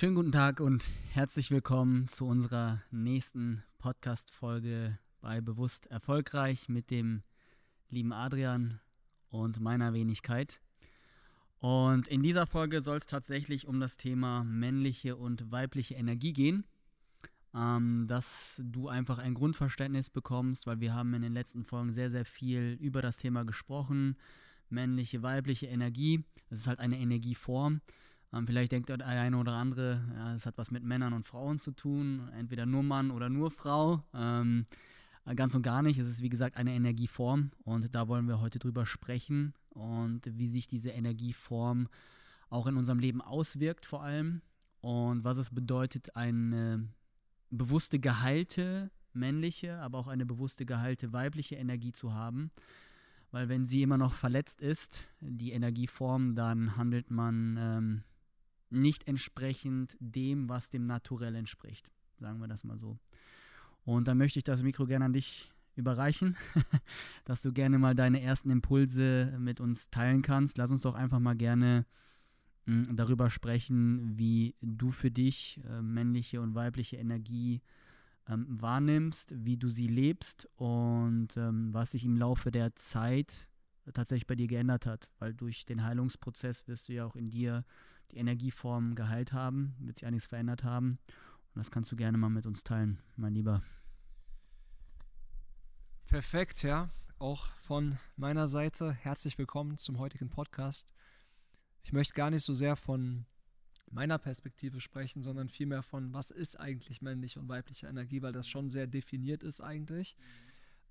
Schönen guten Tag und herzlich willkommen zu unserer nächsten Podcast-Folge bei Bewusst Erfolgreich mit dem lieben Adrian und meiner Wenigkeit. Und in dieser Folge soll es tatsächlich um das Thema männliche und weibliche Energie gehen, ähm, dass du einfach ein Grundverständnis bekommst, weil wir haben in den letzten Folgen sehr, sehr viel über das Thema gesprochen. Männliche, weibliche Energie, das ist halt eine Energieform. Ähm, vielleicht denkt der eine oder andere, ja, es hat was mit Männern und Frauen zu tun, entweder nur Mann oder nur Frau. Ähm, ganz und gar nicht. Es ist wie gesagt eine Energieform und da wollen wir heute drüber sprechen und wie sich diese Energieform auch in unserem Leben auswirkt vor allem und was es bedeutet, eine bewusste geheilte männliche, aber auch eine bewusste geheilte weibliche Energie zu haben. Weil wenn sie immer noch verletzt ist, die Energieform, dann handelt man ähm, nicht entsprechend dem, was dem Naturell entspricht. Sagen wir das mal so. Und dann möchte ich das Mikro gerne an dich überreichen, dass du gerne mal deine ersten Impulse mit uns teilen kannst. Lass uns doch einfach mal gerne hm, darüber sprechen, wie du für dich äh, männliche und weibliche Energie ähm, wahrnimmst, wie du sie lebst und ähm, was sich im Laufe der Zeit tatsächlich bei dir geändert hat, weil durch den Heilungsprozess wirst du ja auch in dir die Energieform geheilt haben, wird sich einiges verändert haben. Und das kannst du gerne mal mit uns teilen, mein Lieber. Perfekt, ja. Auch von meiner Seite herzlich willkommen zum heutigen Podcast. Ich möchte gar nicht so sehr von meiner Perspektive sprechen, sondern vielmehr von, was ist eigentlich männliche und weibliche Energie, weil das schon sehr definiert ist eigentlich.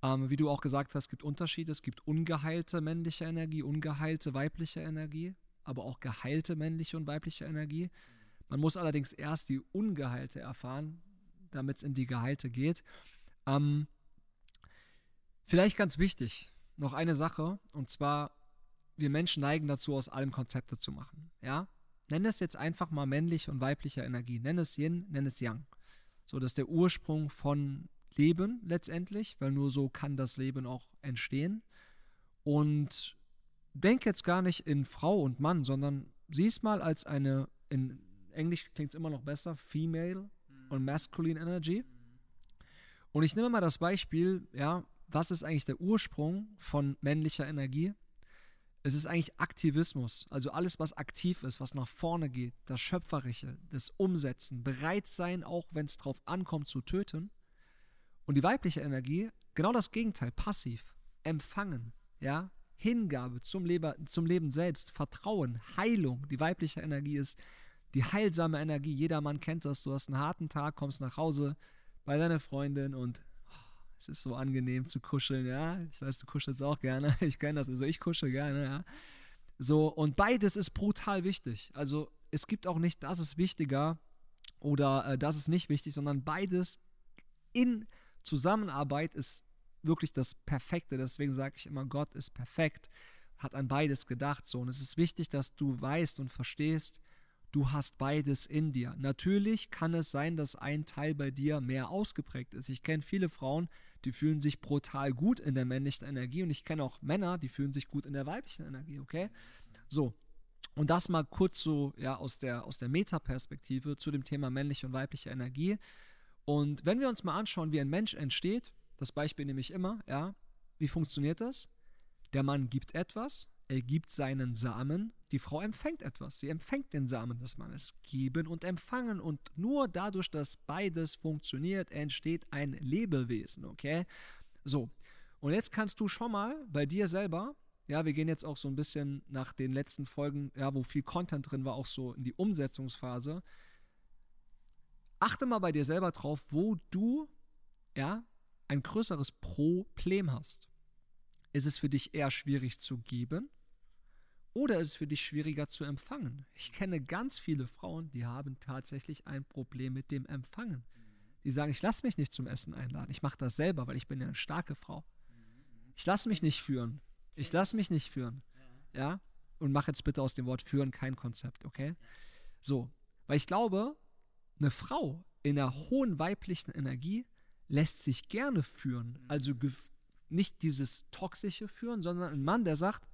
Ähm, wie du auch gesagt hast, es gibt Unterschiede. Es gibt ungeheilte männliche Energie, ungeheilte weibliche Energie aber auch geheilte männliche und weibliche Energie. Man muss allerdings erst die ungeheilte erfahren, damit es in die geheilte geht. Ähm, vielleicht ganz wichtig, noch eine Sache, und zwar, wir Menschen neigen dazu, aus allem Konzepte zu machen. Ja? Nenn es jetzt einfach mal männliche und weibliche Energie. Nenn es Yin, nenn es Yang. So, das ist der Ursprung von Leben letztendlich, weil nur so kann das Leben auch entstehen. Und denk jetzt gar nicht in Frau und Mann, sondern sieh es mal als eine, in Englisch klingt es immer noch besser, Female mhm. und Masculine Energy. Und ich nehme mal das Beispiel, ja, was ist eigentlich der Ursprung von männlicher Energie? Es ist eigentlich Aktivismus, also alles, was aktiv ist, was nach vorne geht, das Schöpferische, das Umsetzen, bereit sein, auch wenn es drauf ankommt, zu töten. Und die weibliche Energie, genau das Gegenteil, passiv, empfangen, ja, Hingabe zum, Leber, zum Leben selbst, Vertrauen, Heilung. Die weibliche Energie ist die heilsame Energie. Jeder Mann kennt das. Du hast einen harten Tag, kommst nach Hause bei deiner Freundin und oh, es ist so angenehm zu kuscheln, ja. Ich weiß, du kuschelst auch gerne. Ich kenne das. Also ich kuschel gerne, ja. So, und beides ist brutal wichtig. Also es gibt auch nicht, das ist wichtiger oder äh, das ist nicht wichtig, sondern beides in Zusammenarbeit ist wirklich das Perfekte. Deswegen sage ich immer, Gott ist perfekt, hat an beides gedacht. So. Und es ist wichtig, dass du weißt und verstehst, du hast beides in dir. Natürlich kann es sein, dass ein Teil bei dir mehr ausgeprägt ist. Ich kenne viele Frauen, die fühlen sich brutal gut in der männlichen Energie und ich kenne auch Männer, die fühlen sich gut in der weiblichen Energie, okay? So. Und das mal kurz so ja aus der aus der Metaperspektive zu dem Thema männliche und weibliche Energie. Und wenn wir uns mal anschauen, wie ein Mensch entsteht, das Beispiel nehme ich immer, ja. Wie funktioniert das? Der Mann gibt etwas, er gibt seinen Samen, die Frau empfängt etwas. Sie empfängt den Samen des Mannes. Geben und empfangen. Und nur dadurch, dass beides funktioniert, entsteht ein Lebewesen, okay? So. Und jetzt kannst du schon mal bei dir selber, ja, wir gehen jetzt auch so ein bisschen nach den letzten Folgen, ja, wo viel Content drin war, auch so in die Umsetzungsphase. Achte mal bei dir selber drauf, wo du, ja, ein größeres Problem hast, ist es für dich eher schwierig zu geben oder ist es für dich schwieriger zu empfangen? Ich kenne ganz viele Frauen, die haben tatsächlich ein Problem mit dem Empfangen. Die sagen, ich lasse mich nicht zum Essen einladen. Ich mache das selber, weil ich bin ja eine starke Frau. Ich lasse mich nicht führen. Ich lasse mich nicht führen. Ja? Und mach jetzt bitte aus dem Wort führen kein Konzept, okay? So, weil ich glaube, eine Frau in einer hohen weiblichen Energie lässt sich gerne führen. Mhm. Also nicht dieses toxische Führen, sondern ein Mann, der sagt,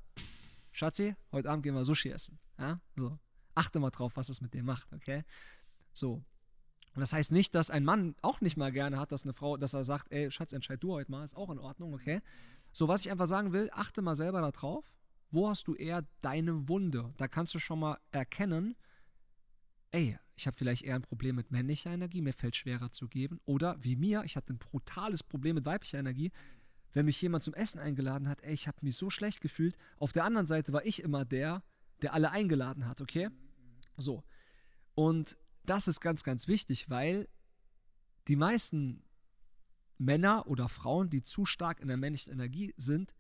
Schatzi, heute Abend gehen wir Sushi essen. Ja, so. Achte mal drauf, was es mit dem macht, okay? So. Und das heißt nicht, dass ein Mann auch nicht mal gerne hat, dass eine Frau, dass er sagt, ey, Schatz, entscheid du heute mal, ist auch in Ordnung, okay? So, was ich einfach sagen will, achte mal selber darauf, wo hast du eher deine Wunde? Da kannst du schon mal erkennen, ey, ich habe vielleicht eher ein Problem mit männlicher Energie, mir fällt schwerer zu geben. Oder wie mir, ich hatte ein brutales Problem mit weiblicher Energie. Wenn mich jemand zum Essen eingeladen hat, ey, ich habe mich so schlecht gefühlt. Auf der anderen Seite war ich immer der, der alle eingeladen hat, okay? So. Und das ist ganz, ganz wichtig, weil die meisten Männer oder Frauen, die zu stark in der männlichen Energie sind,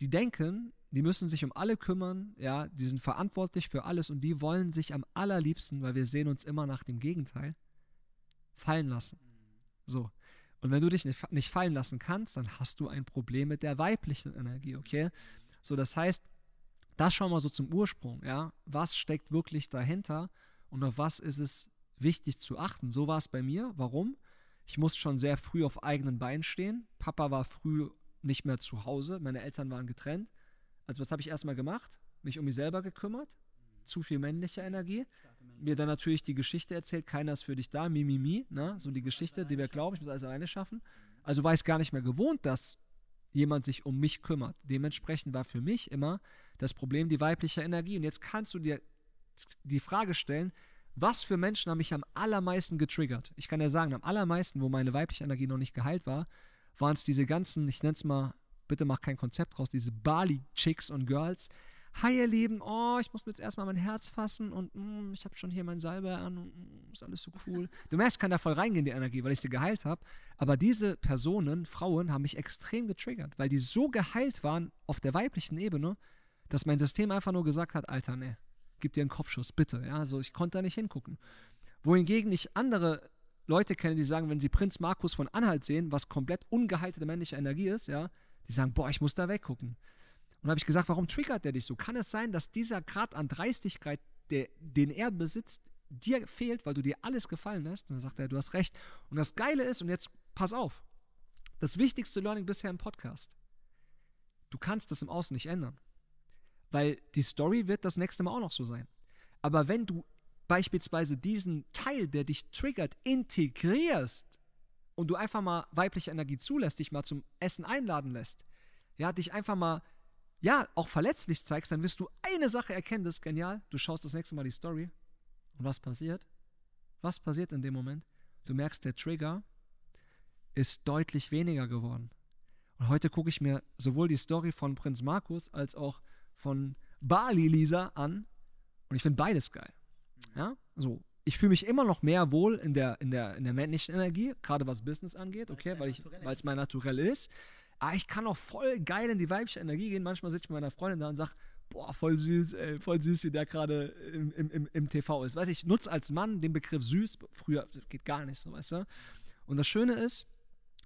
die denken, die müssen sich um alle kümmern, ja, die sind verantwortlich für alles und die wollen sich am allerliebsten, weil wir sehen uns immer nach dem Gegenteil, fallen lassen. So. Und wenn du dich nicht, nicht fallen lassen kannst, dann hast du ein Problem mit der weiblichen Energie, okay? So, das heißt, das schon mal so zum Ursprung, ja. Was steckt wirklich dahinter und auf was ist es wichtig zu achten? So war es bei mir. Warum? Ich musste schon sehr früh auf eigenen Beinen stehen. Papa war früh nicht mehr zu Hause, meine Eltern waren getrennt. Also was habe ich erstmal gemacht? Mich um mich selber gekümmert. Zu viel männliche Energie. Mir dann natürlich die Geschichte erzählt, keiner ist für dich da, mi, mi, mi, ne? So die Geschichte, die wir glauben, ich muss alles alleine schaffen. Also war ich gar nicht mehr gewohnt, dass jemand sich um mich kümmert. Dementsprechend war für mich immer das Problem die weibliche Energie. Und jetzt kannst du dir die Frage stellen, was für Menschen haben mich am allermeisten getriggert? Ich kann ja sagen, am allermeisten, wo meine weibliche Energie noch nicht geheilt war, waren es diese ganzen, ich nenne es mal bitte mach kein Konzept draus, diese Bali-Chicks und Girls. Hi ihr Lieben, oh, ich muss mir jetzt erstmal mein Herz fassen und mm, ich habe schon hier mein Salbe an und mm, ist alles so cool. Du merkst, ich kann da voll reingehen, die Energie, weil ich sie geheilt habe. Aber diese Personen, Frauen, haben mich extrem getriggert, weil die so geheilt waren auf der weiblichen Ebene, dass mein System einfach nur gesagt hat, Alter, ne, gib dir einen Kopfschuss, bitte. Ja, also ich konnte da nicht hingucken. Wohingegen ich andere Leute kenne, die sagen, wenn sie Prinz Markus von Anhalt sehen, was komplett ungeheilte männliche Energie ist, ja, die sagen, boah, ich muss da weggucken. Und habe ich gesagt, warum triggert der dich so? Kann es sein, dass dieser Grad an Dreistigkeit, der, den er besitzt, dir fehlt, weil du dir alles gefallen lässt? Und dann sagt er, du hast recht. Und das Geile ist, und jetzt pass auf, das wichtigste Learning bisher im Podcast, du kannst das im Außen nicht ändern. Weil die Story wird das nächste Mal auch noch so sein. Aber wenn du beispielsweise diesen Teil, der dich triggert, integrierst und du einfach mal weibliche Energie zulässt, dich mal zum Essen einladen lässt, ja, dich einfach mal, ja, auch verletzlich zeigst, dann wirst du eine Sache erkennen, das ist genial. Du schaust das nächste Mal die Story und was passiert? Was passiert in dem Moment? Du merkst, der Trigger ist deutlich weniger geworden. Und heute gucke ich mir sowohl die Story von Prinz Markus als auch von Bali Lisa an und ich finde beides geil. Ja, so ich fühle mich immer noch mehr wohl in der, in der, in der männlichen Energie, gerade was Business angeht, okay, weil es mein Naturell ist. Aber ich kann auch voll geil in die weibliche Energie gehen. Manchmal sitze ich mit meiner Freundin da und sage, boah, voll süß, ey, voll süß, wie der gerade im, im, im, TV ist. Weißt du, ich nutze als Mann den Begriff süß, früher geht gar nicht so, weißt du. Und das Schöne ist,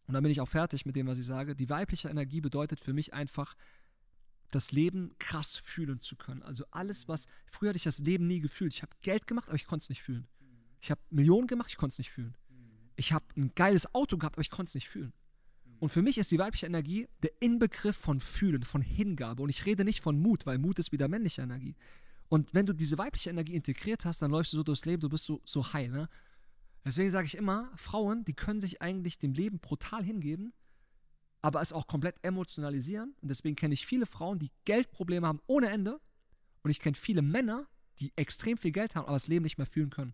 und dann bin ich auch fertig mit dem, was ich sage, die weibliche Energie bedeutet für mich einfach, das Leben krass fühlen zu können. Also alles, was. Früher hatte ich das Leben nie gefühlt. Ich habe Geld gemacht, aber ich konnte es nicht fühlen. Ich habe Millionen gemacht, ich konnte es nicht fühlen. Ich habe ein geiles Auto gehabt, aber ich konnte es nicht fühlen. Und für mich ist die weibliche Energie der Inbegriff von Fühlen, von Hingabe. Und ich rede nicht von Mut, weil Mut ist wieder männliche Energie. Und wenn du diese weibliche Energie integriert hast, dann läufst du so durchs Leben, du bist so, so high. Ne? Deswegen sage ich immer, Frauen, die können sich eigentlich dem Leben brutal hingeben, aber es auch komplett emotionalisieren. Und deswegen kenne ich viele Frauen, die Geldprobleme haben ohne Ende. Und ich kenne viele Männer, die extrem viel Geld haben, aber das Leben nicht mehr fühlen können.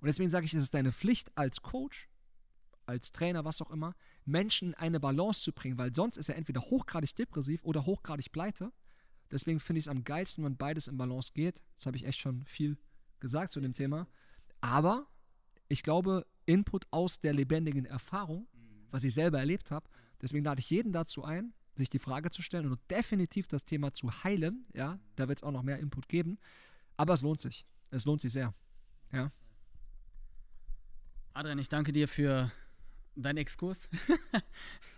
Und deswegen sage ich, es ist deine Pflicht als Coach, als Trainer, was auch immer, Menschen eine Balance zu bringen, weil sonst ist er entweder hochgradig depressiv oder hochgradig pleite. Deswegen finde ich es am geilsten, wenn beides in Balance geht. Das habe ich echt schon viel gesagt zu dem Thema. Aber ich glaube, Input aus der lebendigen Erfahrung, was ich selber erlebt habe, Deswegen lade ich jeden dazu ein, sich die Frage zu stellen und definitiv das Thema zu heilen. Ja, da wird es auch noch mehr Input geben. Aber es lohnt sich. Es lohnt sich sehr. Ja. Adrian, ich danke dir für deinen Exkurs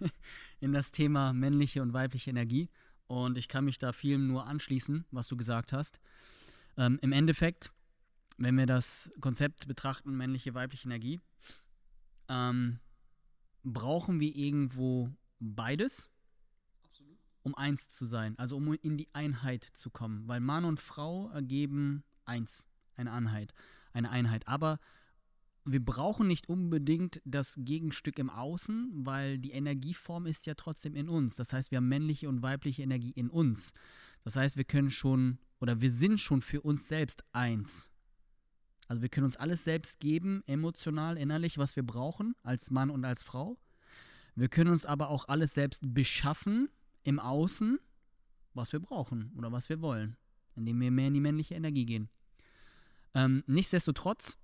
in das Thema männliche und weibliche Energie. Und ich kann mich da vielem nur anschließen, was du gesagt hast. Ähm, Im Endeffekt, wenn wir das Konzept betrachten, männliche, weibliche Energie, ähm, brauchen wir irgendwo beides, Absolut. um eins zu sein, also um in die Einheit zu kommen, weil Mann und Frau ergeben eins, eine Einheit, eine Einheit. Aber wir brauchen nicht unbedingt das Gegenstück im Außen, weil die Energieform ist ja trotzdem in uns. Das heißt, wir haben männliche und weibliche Energie in uns. Das heißt, wir können schon oder wir sind schon für uns selbst eins. Also wir können uns alles selbst geben, emotional, innerlich, was wir brauchen, als Mann und als Frau. Wir können uns aber auch alles selbst beschaffen im Außen, was wir brauchen oder was wir wollen, indem wir mehr in die männliche Energie gehen. Ähm, nichtsdestotrotz,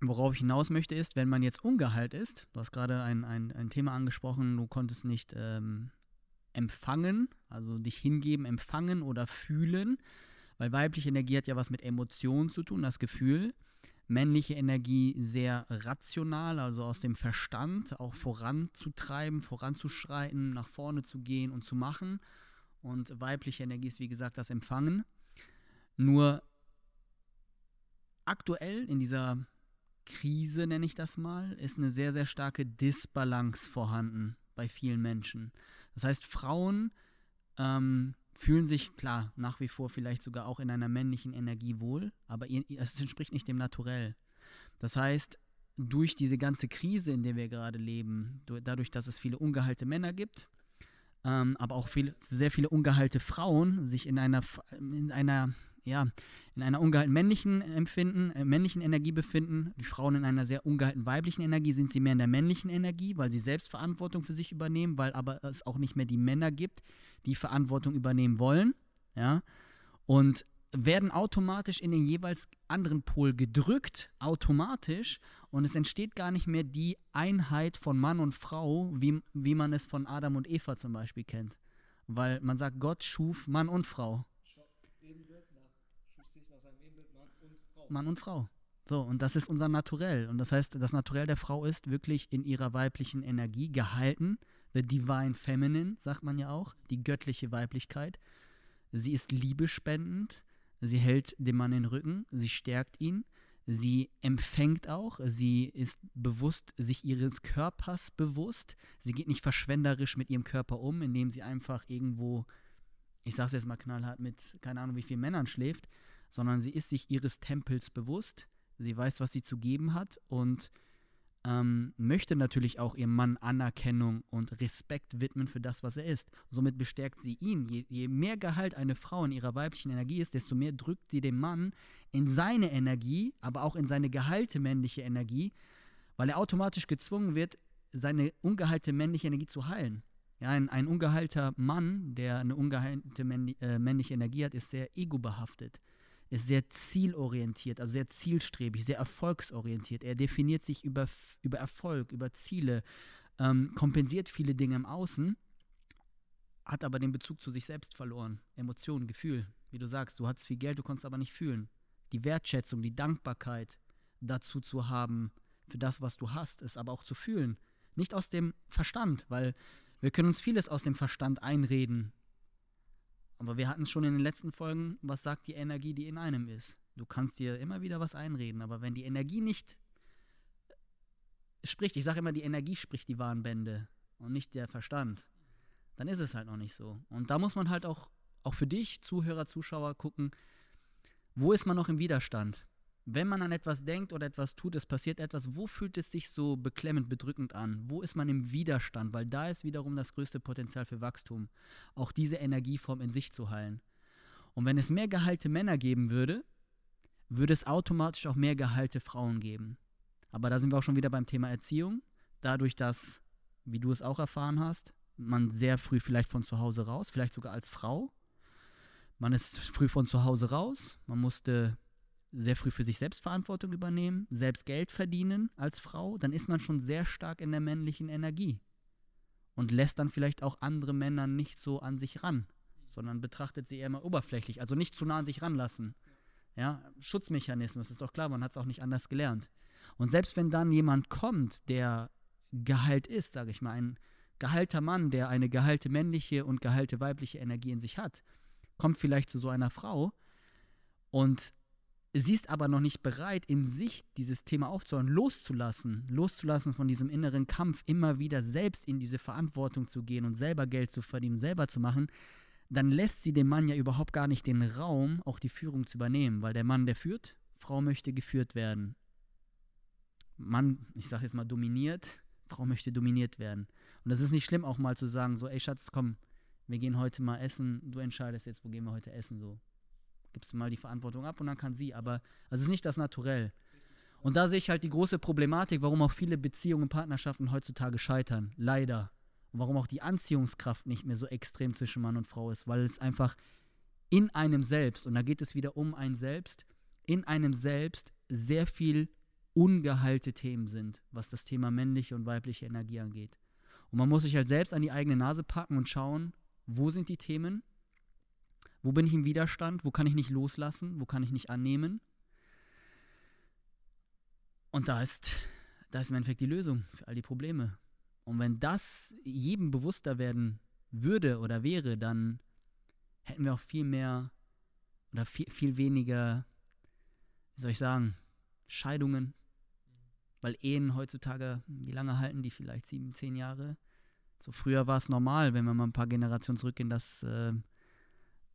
worauf ich hinaus möchte, ist, wenn man jetzt ungeheilt ist, du hast gerade ein, ein, ein Thema angesprochen, du konntest nicht ähm, empfangen, also dich hingeben, empfangen oder fühlen, weil weibliche Energie hat ja was mit Emotionen zu tun, das Gefühl männliche Energie sehr rational, also aus dem Verstand, auch voranzutreiben, voranzuschreiten, nach vorne zu gehen und zu machen. Und weibliche Energie ist, wie gesagt, das Empfangen. Nur aktuell in dieser Krise, nenne ich das mal, ist eine sehr, sehr starke Disbalance vorhanden bei vielen Menschen. Das heißt, Frauen ähm, fühlen sich, klar, nach wie vor vielleicht sogar auch in einer männlichen Energie wohl, aber es entspricht nicht dem Naturell. Das heißt, durch diese ganze Krise, in der wir gerade leben, dadurch, dass es viele ungeheilte Männer gibt, ähm, aber auch viel, sehr viele ungeheilte Frauen sich in einer, in einer ja, in einer ungehalten männlichen Empfinden, äh, männlichen Energie befinden. Die Frauen in einer sehr ungehalten weiblichen Energie sind sie mehr in der männlichen Energie, weil sie selbst Verantwortung für sich übernehmen, weil aber es auch nicht mehr die Männer gibt, die Verantwortung übernehmen wollen. Ja, und werden automatisch in den jeweils anderen Pol gedrückt, automatisch, und es entsteht gar nicht mehr die Einheit von Mann und Frau, wie, wie man es von Adam und Eva zum Beispiel kennt. Weil man sagt, Gott schuf Mann und Frau. Mann und Frau. So, und das ist unser Naturell. Und das heißt, das Naturell der Frau ist wirklich in ihrer weiblichen Energie gehalten. The Divine Feminine, sagt man ja auch, die göttliche Weiblichkeit. Sie ist liebespendend, sie hält dem Mann den Rücken, sie stärkt ihn, sie empfängt auch, sie ist bewusst, sich ihres Körpers bewusst. Sie geht nicht verschwenderisch mit ihrem Körper um, indem sie einfach irgendwo, ich sag's jetzt mal knallhart, mit keine Ahnung wie vielen Männern schläft, sondern sie ist sich ihres Tempels bewusst, sie weiß, was sie zu geben hat und ähm, möchte natürlich auch ihrem Mann Anerkennung und Respekt widmen für das, was er ist. Somit bestärkt sie ihn. Je, je, mehr Gehalt eine Frau in ihrer weiblichen Energie ist, desto mehr drückt sie den Mann in seine Energie, aber auch in seine geheilte männliche Energie, weil er automatisch gezwungen wird, seine ungeheilte männliche Energie zu heilen. Ja, ein, ein ungeheilter Mann, der eine ungeheilte äh, männliche Energie hat, ist sehr ego-behaftet ist sehr zielorientiert, also sehr zielstrebig, sehr erfolgsorientiert. Er definiert sich über, über Erfolg, über Ziele, ähm, kompensiert viele Dinge im Außen, hat aber den Bezug zu sich selbst verloren. Emotionen, Gefühl, wie du sagst, du hattest viel Geld, du konntest aber nicht fühlen. Die Wertschätzung, die Dankbarkeit dazu zu haben, für das, was du hast, ist aber auch zu fühlen. Nicht aus dem Verstand, weil wir können uns vieles aus dem Verstand einreden, aber wir hatten es schon in den letzten Folgen, was sagt die Energie, die in einem ist? Du kannst dir immer wieder was einreden, aber wenn die Energie nicht spricht, ich sage immer, die Energie spricht die wahren Bände und nicht der Verstand, dann ist es halt noch nicht so. Und da muss man halt auch, auch für dich, Zuhörer, Zuschauer, gucken, wo ist man noch im Widerstand? Wenn man an etwas denkt oder etwas tut, es passiert etwas, wo fühlt es sich so beklemmend, bedrückend an? Wo ist man im Widerstand? Weil da ist wiederum das größte Potenzial für Wachstum, auch diese Energieform in sich zu heilen. Und wenn es mehr geheilte Männer geben würde, würde es automatisch auch mehr geheilte Frauen geben. Aber da sind wir auch schon wieder beim Thema Erziehung. Dadurch, dass, wie du es auch erfahren hast, man sehr früh vielleicht von zu Hause raus, vielleicht sogar als Frau. Man ist früh von zu Hause raus, man musste sehr früh für sich selbst Verantwortung übernehmen, selbst Geld verdienen als Frau, dann ist man schon sehr stark in der männlichen Energie und lässt dann vielleicht auch andere Männer nicht so an sich ran, sondern betrachtet sie eher mal oberflächlich, also nicht zu nah an sich ranlassen. Ja, Schutzmechanismus ist doch klar, man hat es auch nicht anders gelernt. Und selbst wenn dann jemand kommt, der geheilt ist, sage ich mal, ein geheilter Mann, der eine geheilte männliche und geheilte weibliche Energie in sich hat, kommt vielleicht zu so einer Frau und sie ist aber noch nicht bereit, in sich dieses Thema aufzuhören, loszulassen, loszulassen von diesem inneren Kampf, immer wieder selbst in diese Verantwortung zu gehen und selber Geld zu verdienen, selber zu machen, dann lässt sie dem Mann ja überhaupt gar nicht den Raum, auch die Führung zu übernehmen, weil der Mann, der führt, Frau möchte geführt werden. Mann, ich sage jetzt mal, dominiert, Frau möchte dominiert werden. Und das ist nicht schlimm, auch mal zu sagen, so, ey Schatz, komm, wir gehen heute mal essen, du entscheidest jetzt, wo gehen wir heute essen, so. Gibst du mal die Verantwortung ab und dann kann sie, aber es ist nicht das Naturell. Und da sehe ich halt die große Problematik, warum auch viele Beziehungen und Partnerschaften heutzutage scheitern. Leider. Und warum auch die Anziehungskraft nicht mehr so extrem zwischen Mann und Frau ist, weil es einfach in einem selbst, und da geht es wieder um ein Selbst, in einem selbst sehr viel ungeheilte Themen sind, was das Thema männliche und weibliche Energie angeht. Und man muss sich halt selbst an die eigene Nase packen und schauen, wo sind die Themen, wo bin ich im Widerstand, wo kann ich nicht loslassen, wo kann ich nicht annehmen. Und da ist, da ist im Endeffekt die Lösung für all die Probleme. Und wenn das jedem bewusster werden würde oder wäre, dann hätten wir auch viel mehr oder viel, viel weniger, wie soll ich sagen, Scheidungen. Weil Ehen heutzutage, wie lange halten die vielleicht? Sieben, zehn Jahre? So früher war es normal, wenn wir mal ein paar Generationen zurückgehen, dass, äh,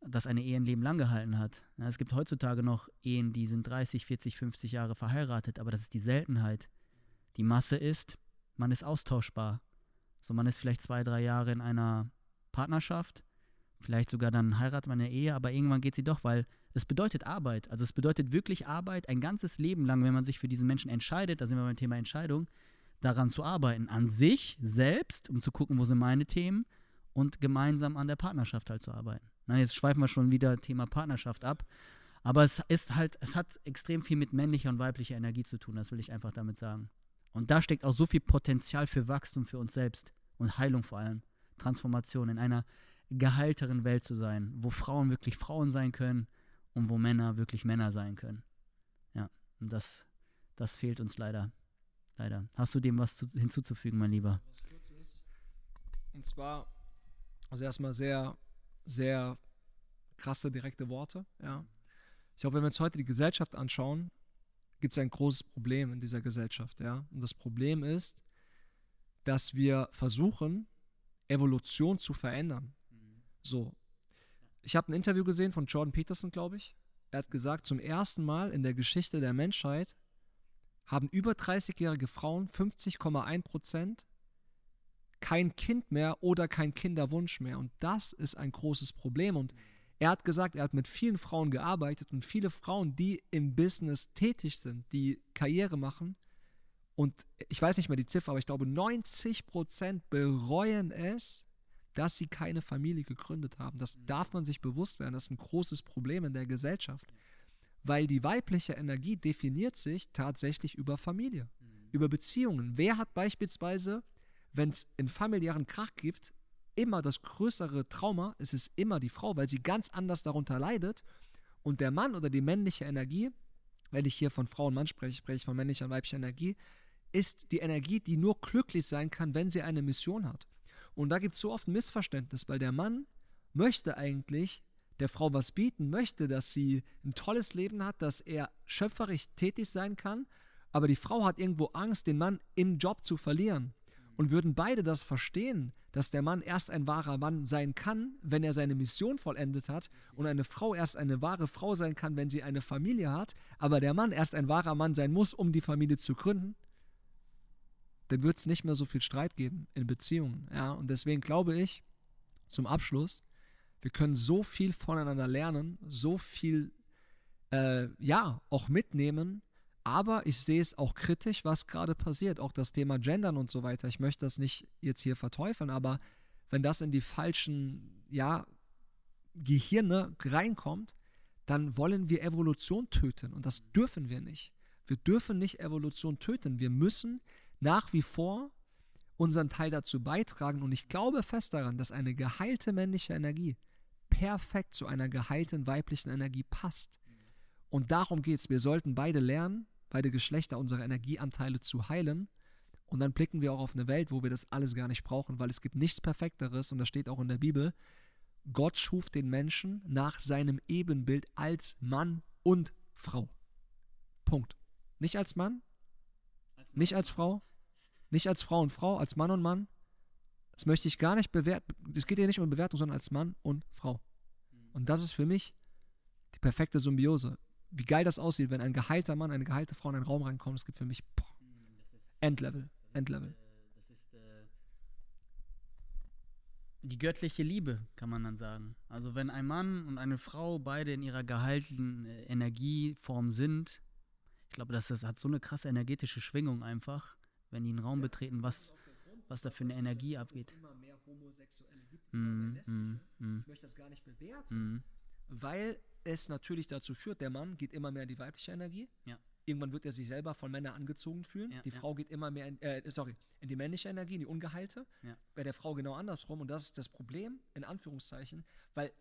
dass eine Ehe ein Leben lang gehalten hat. Es gibt heutzutage noch Ehen, die sind 30, 40, 50 Jahre verheiratet, aber das ist die Seltenheit. Die Masse ist, man ist austauschbar. So, man ist vielleicht zwei, drei Jahre in einer Partnerschaft, vielleicht sogar dann heiratet man eine Ehe, aber irgendwann geht sie doch, weil es bedeutet Arbeit. Also es bedeutet wirklich Arbeit, ein ganzes Leben lang, wenn man sich für diesen Menschen entscheidet, da sind wir beim Thema Entscheidung, daran zu arbeiten. An sich selbst, um zu gucken, wo sind meine Themen und gemeinsam an der Partnerschaft halt zu arbeiten. Na, jetzt schweifen wir schon wieder Thema Partnerschaft ab. Aber es ist halt, es hat extrem viel mit männlicher und weiblicher Energie zu tun, das will ich einfach damit sagen. Und da steckt auch so viel Potenzial für Wachstum für uns selbst und Heilung vor allem. Transformation in einer geheilteren Welt zu sein, wo Frauen wirklich Frauen sein können und wo Männer wirklich Männer sein können. Ja, und das, das fehlt uns leider. Leider. Hast du dem was zu, hinzuzufügen, mein Lieber? Was kurz ist. Und zwar, also erstmal sehr, sehr krasse, direkte Worte, ja. Ich glaube, wenn wir uns heute die Gesellschaft anschauen, gibt es ein großes Problem in dieser Gesellschaft, ja. Und das Problem ist, dass wir versuchen, Evolution zu verändern. So. Ich habe ein Interview gesehen von Jordan Peterson, glaube ich. Er hat gesagt, zum ersten Mal in der Geschichte der Menschheit haben über 30-jährige Frauen 50,1 Prozent kein Kind mehr oder kein Kinderwunsch mehr. Und das ist ein großes Problem. Und er hat gesagt, er hat mit vielen Frauen gearbeitet und viele Frauen, die im Business tätig sind, die Karriere machen, und ich weiß nicht mehr die Ziffer, aber ich glaube, 90 Prozent bereuen es, dass sie keine Familie gegründet haben. Das darf man sich bewusst werden. Das ist ein großes Problem in der Gesellschaft. Weil die weibliche Energie definiert sich tatsächlich über Familie, über Beziehungen. Wer hat beispielsweise, wenn es einen familiären Krach gibt, immer das größere Trauma, es ist immer die Frau, weil sie ganz anders darunter leidet. Und der Mann oder die männliche Energie, wenn ich hier von Frau und Mann spreche, spreche ich von männlicher und weiblicher Energie, ist die Energie, die nur glücklich sein kann, wenn sie eine Mission hat. Und da gibt es so oft ein Missverständnis, weil der Mann möchte eigentlich der Frau was bieten, möchte, dass sie ein tolles Leben hat, dass er schöpferisch tätig sein kann, aber die Frau hat irgendwo Angst, den Mann im Job zu verlieren. Und würden beide das verstehen, dass der Mann erst ein wahrer Mann sein kann, wenn er seine Mission vollendet hat, und eine Frau erst eine wahre Frau sein kann, wenn sie eine Familie hat, aber der Mann erst ein wahrer Mann sein muss, um die Familie zu gründen, dann wird es nicht mehr so viel Streit geben in Beziehungen. Ja? Und deswegen glaube ich, zum Abschluss, wir können so viel voneinander lernen, so viel, äh, ja, auch mitnehmen, aber ich sehe es auch kritisch, was gerade passiert. Auch das Thema Gendern und so weiter. Ich möchte das nicht jetzt hier verteufeln, aber wenn das in die falschen, ja, Gehirne reinkommt, dann wollen wir Evolution töten und das dürfen wir nicht. Wir dürfen nicht Evolution töten. Wir müssen nach wie vor unseren Teil dazu beitragen. Und ich glaube fest daran, dass eine geheilte männliche Energie perfekt zu einer geheilten weiblichen Energie passt. Und darum geht es. Wir sollten beide lernen, beide Geschlechter unsere Energieanteile zu heilen. Und dann blicken wir auch auf eine Welt, wo wir das alles gar nicht brauchen, weil es gibt nichts Perfekteres, und das steht auch in der Bibel. Gott schuf den Menschen nach seinem Ebenbild als Mann und Frau. Punkt. Nicht als Mann, nicht als Frau, nicht als Frau und Frau, als Mann und Mann. Das möchte ich gar nicht bewerten. Es geht hier nicht um Bewertung, sondern als Mann und Frau. Und das ist für mich die perfekte Symbiose. Wie geil das aussieht, wenn ein geheilter Mann, eine geheilte Frau in einen Raum reinkommt, das gibt für mich boah, Endlevel. Endlevel. Das ist äh, die göttliche Liebe, kann man dann sagen. Also wenn ein Mann und eine Frau beide in ihrer gehaltenen äh, Energieform sind, ich glaube, das, das hat so eine krasse energetische Schwingung einfach, wenn die einen Raum betreten, was, was da für eine Energie abgeht. immer mehr Homosexuelle gibt, immer mehr Mm, mm, mm, Ich möchte das gar nicht bewerten, mm. weil es natürlich dazu führt, der Mann geht immer mehr in die weibliche Energie. Ja. Irgendwann wird er sich selber von Männern angezogen fühlen. Ja, die. Frau geht immer mehr in, äh, sorry, in die männliche Energie, in die ungeheilte. Bei der Frau genau andersrum. Und das ist das Problem, in Anführungszeichen, weil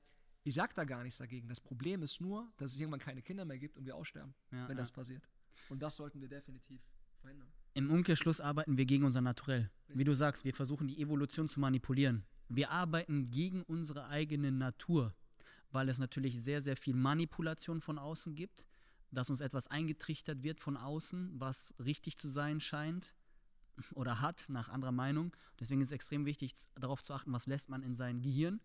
ich sage da gar nichts dagegen. Das Problem ist nur, dass es irgendwann keine Kinder mehr gibt und wir aussterben, wenn das passiert. Und das sollten wir definitiv verhindern. Im Umkehrschluss arbeiten wir gegen unser Naturell. Wie du sagst, wir versuchen die Evolution zu manipulieren. Wir arbeiten gegen unsere eigene Natur, weil es natürlich sehr, sehr viel Manipulation von außen gibt, dass uns etwas eingetrichtert wird von außen, was richtig zu sein scheint oder hat, nach anderer Meinung. Deswegen ist es extrem wichtig, darauf zu achten, was lässt man in sein Gehirn.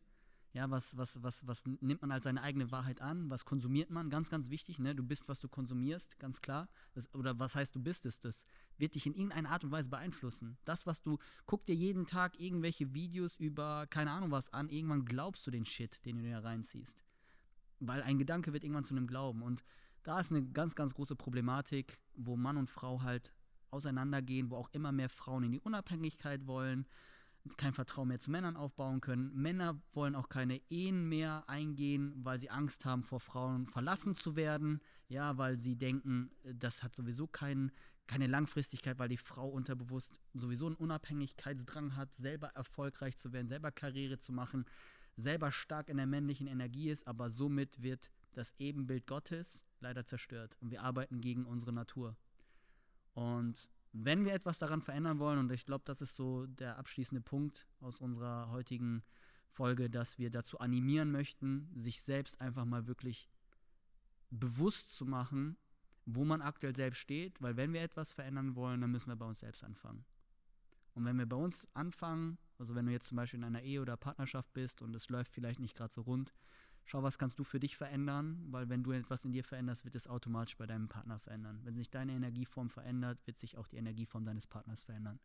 Ja, was, was, was, was nimmt man als seine eigene Wahrheit an? Was konsumiert man? Ganz, ganz wichtig, ne? Du bist, was du konsumierst, ganz klar. Das, oder was heißt, du bist es? Das wird dich in irgendeiner Art und Weise beeinflussen. Das, was du, guck dir jeden Tag irgendwelche Videos über, keine Ahnung was an, irgendwann glaubst du den Shit, den du dir reinziehst. Weil ein Gedanke wird irgendwann zu einem Glauben. Und da ist eine ganz, ganz große Problematik, wo Mann und Frau halt auseinandergehen, wo auch immer mehr Frauen in die Unabhängigkeit wollen, kein Vertrauen mehr zu Männern aufbauen können. Männer wollen auch keine Ehen mehr eingehen, weil sie Angst haben, vor Frauen verlassen zu werden. Ja, weil sie denken, äh, das hat sowieso kein, keine Langfristigkeit, weil die Frau unterbewusst sowieso einen Unabhängigkeitsdrang hat, selber erfolgreich zu werden, selber Karriere zu machen, selber stark in der männlichen Energie ist, aber somit wird das Ebenbild Gottes leider zerstört. Und wir arbeiten gegen unsere Natur. Und wenn wir etwas daran verändern wollen, und ich glaube, das ist so der abschließende Punkt aus unserer heutigen Folge, dass wir dazu animieren möchten, sich selbst einfach mal wirklich bewusst zu machen, wo man aktuell selbst steht, weil wenn wir etwas verändern wollen, dann müssen wir bei uns selbst anfangen. Und wenn wir bei uns anfangen, also wenn du jetzt zum Beispiel in einer Ehe oder Partnerschaft bist und es läuft vielleicht nicht gerade so rund, schau, was kannst du für dich verändern, weil wenn du etwas in dir veränderst, wird es automatisch bei deinem Partner verändern. Wenn sich deine Energieform verändert, wird sich auch die Energieform deines Partners verändern.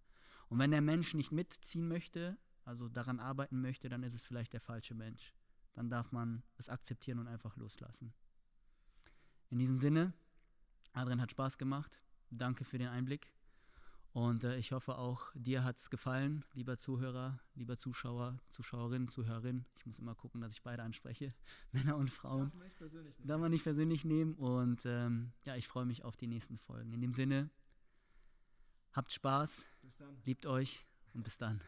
Und wenn der Mensch nicht mitziehen möchte, also daran arbeiten möchte, dann ist es vielleicht der falsche Mensch. Dann darf man es akzeptieren und einfach loslassen. In diesem Sinne, Adrian hat Spaß gemacht. Danke für den Einblick. Und äh, ich hoffe auch, dir hat es gefallen, lieber Zuhörer, lieber Zuschauer, Zuschauerin, Zuhörerin. Ich muss immer gucken, dass ich beide anspreche, Männer und Frauen. man nicht persönlich Darf man nicht persönlich nehmen. Und ähm, ja, ich freue mich auf die nächsten Folgen. In dem Sinne, habt Spaß, liebt euch und bis dann.